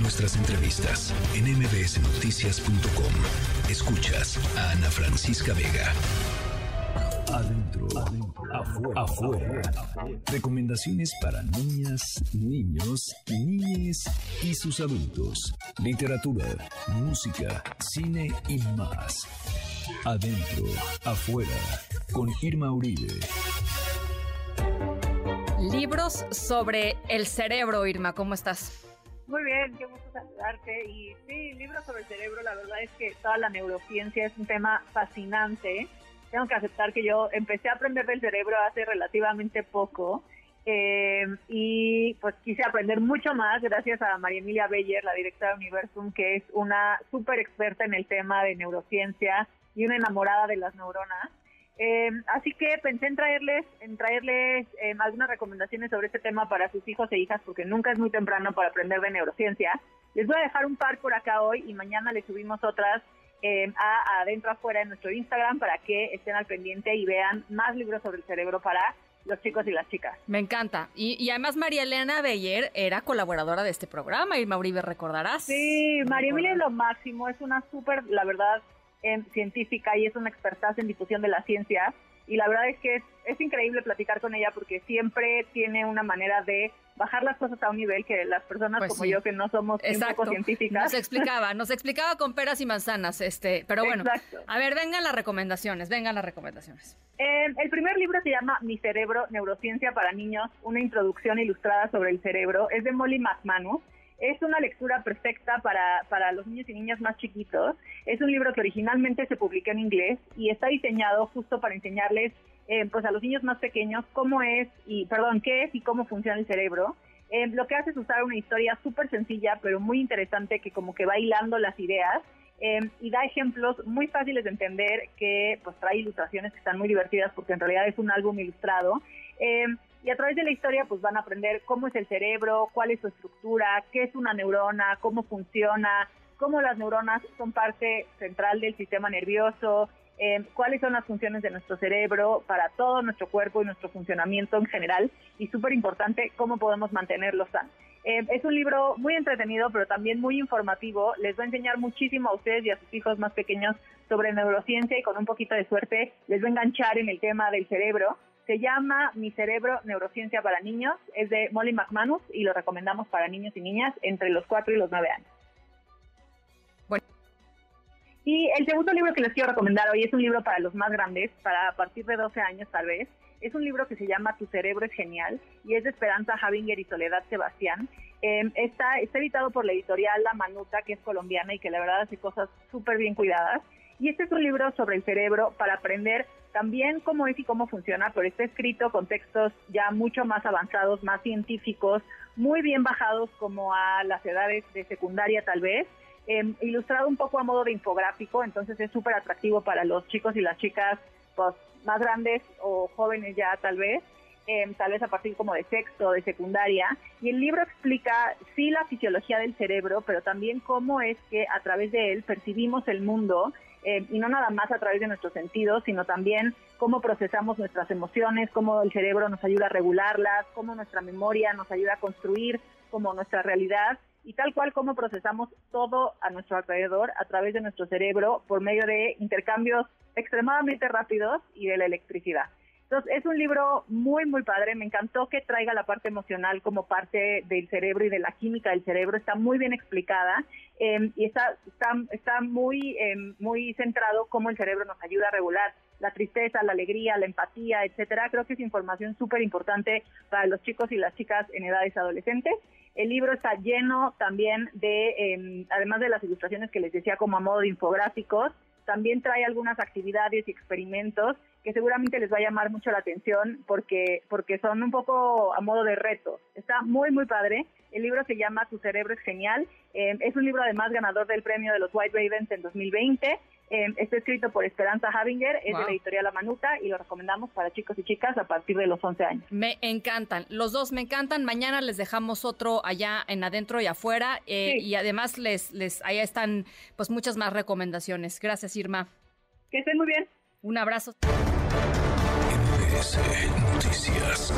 nuestras entrevistas en mbsnoticias.com. Escuchas a Ana Francisca Vega. Adentro, afuera, afuera. Recomendaciones para niñas, niños, niñes y sus adultos. Literatura, música, cine y más. Adentro, afuera, con Irma Uribe. Libros sobre el cerebro, Irma, ¿cómo estás? Muy bien, qué gusto saludarte. Y sí, libros sobre el cerebro, la verdad es que toda la neurociencia es un tema fascinante. Tengo que aceptar que yo empecé a aprender del cerebro hace relativamente poco. Eh, y pues quise aprender mucho más gracias a María Emilia Beyer, la directora de Universum, que es una súper experta en el tema de neurociencia y una enamorada de las neuronas. Eh, así que pensé en traerles, en traerles eh, algunas recomendaciones sobre este tema para sus hijos e hijas, porque nunca es muy temprano para aprender de neurociencia. Les voy a dejar un par por acá hoy y mañana les subimos otras eh, a adentro afuera en nuestro Instagram para que estén al pendiente y vean más libros sobre el cerebro para los chicos y las chicas. Me encanta. Y, además María Elena Beyer era colaboradora de este programa y Mauribe recordarás. Sí, María Emilia es lo máximo, es una súper, la verdad, científica y es una experta en difusión de la ciencia. Y la verdad es que es, es, increíble platicar con ella porque siempre tiene una manera de bajar las cosas a un nivel que las personas pues como yo que no somos poco científicas. Nos explicaba, nos explicaba con peras y manzanas, este, pero bueno. A ver, vengan las recomendaciones, vengan las recomendaciones. Eh, el primer libro se llama Mi cerebro, neurociencia para niños, una introducción ilustrada sobre el cerebro. Es de Molly McManus es una lectura perfecta para, para los niños y niñas más chiquitos. Es un libro que originalmente se publicó en inglés y está diseñado justo para enseñarles eh, pues a los niños más pequeños cómo es y perdón qué es y cómo funciona el cerebro. Eh, lo que hace es usar una historia súper sencilla pero muy interesante que como que va hilando las ideas eh, y da ejemplos muy fáciles de entender que pues trae ilustraciones que están muy divertidas porque en realidad es un álbum ilustrado y a través de la historia pues van a aprender cómo es el cerebro, cuál es su estructura, qué es una neurona, cómo funciona, cómo las neuronas son parte central del sistema nervioso, eh, cuáles son las funciones de nuestro cerebro para todo nuestro cuerpo y nuestro funcionamiento en general y súper importante cómo podemos mantenerlo sano. Eh, es un libro muy entretenido, pero también muy informativo. Les va a enseñar muchísimo a ustedes y a sus hijos más pequeños sobre neurociencia y con un poquito de suerte les va a enganchar en el tema del cerebro. Se llama Mi cerebro, neurociencia para niños. Es de Molly McManus y lo recomendamos para niños y niñas entre los 4 y los 9 años. Bueno. Y el segundo libro que les quiero recomendar hoy es un libro para los más grandes, para a partir de 12 años tal vez. Es un libro que se llama Tu cerebro es genial y es de Esperanza Javinger y Soledad Sebastián. Em, está, está editado por la editorial La Manuta, que es colombiana y que la verdad hace cosas súper bien cuidadas. Y este es un libro sobre el cerebro para aprender también cómo es y cómo funciona, pero está escrito con textos ya mucho más avanzados, más científicos, muy bien bajados como a las edades de secundaria tal vez, em, ilustrado un poco a modo de infográfico, entonces es súper atractivo para los chicos y las chicas pues, más grandes o jóvenes ya tal vez. Em, tal vez a partir como de sexto, de secundaria, y el libro explica sí la fisiología del cerebro, pero también cómo es que a través de él percibimos el mundo eh, y no nada más a través de nuestros sentidos, sino también cómo procesamos nuestras emociones, cómo el cerebro nos ayuda a regularlas, cómo nuestra memoria nos ayuda a construir como nuestra realidad y tal cual cómo procesamos todo a nuestro alrededor a través de nuestro cerebro por medio de intercambios extremadamente rápidos y de la electricidad. Entonces, es un libro muy, muy padre. Me encantó que traiga la parte emocional como parte del cerebro y de la química del cerebro. Está muy bien explicada em, y está, está, está muy, em, muy centrado cómo el cerebro nos ayuda a regular la tristeza, la alegría, la empatía, etcétera. Creo que es información súper importante para los chicos y las chicas en edades adolescentes. El libro está lleno también de, em, además de las ilustraciones que les decía como a modo de infográficos, también trae algunas actividades y experimentos que seguramente les va a llamar mucho la atención porque, porque son un poco a modo de reto. Está muy, muy padre. El libro se llama Tu cerebro es genial. Eh, es un libro además ganador del premio de los White Ravens en 2020. Eh, está escrito por Esperanza Havinger, es de la editorial La Manuta y lo recomendamos para chicos y chicas a partir de los 11 años. Me encantan, los dos me encantan. Mañana les dejamos otro allá en adentro y afuera eh, y además les, les, allá están pues muchas más recomendaciones. Gracias Irma. Que estén muy bien. Un abrazo. Noticias.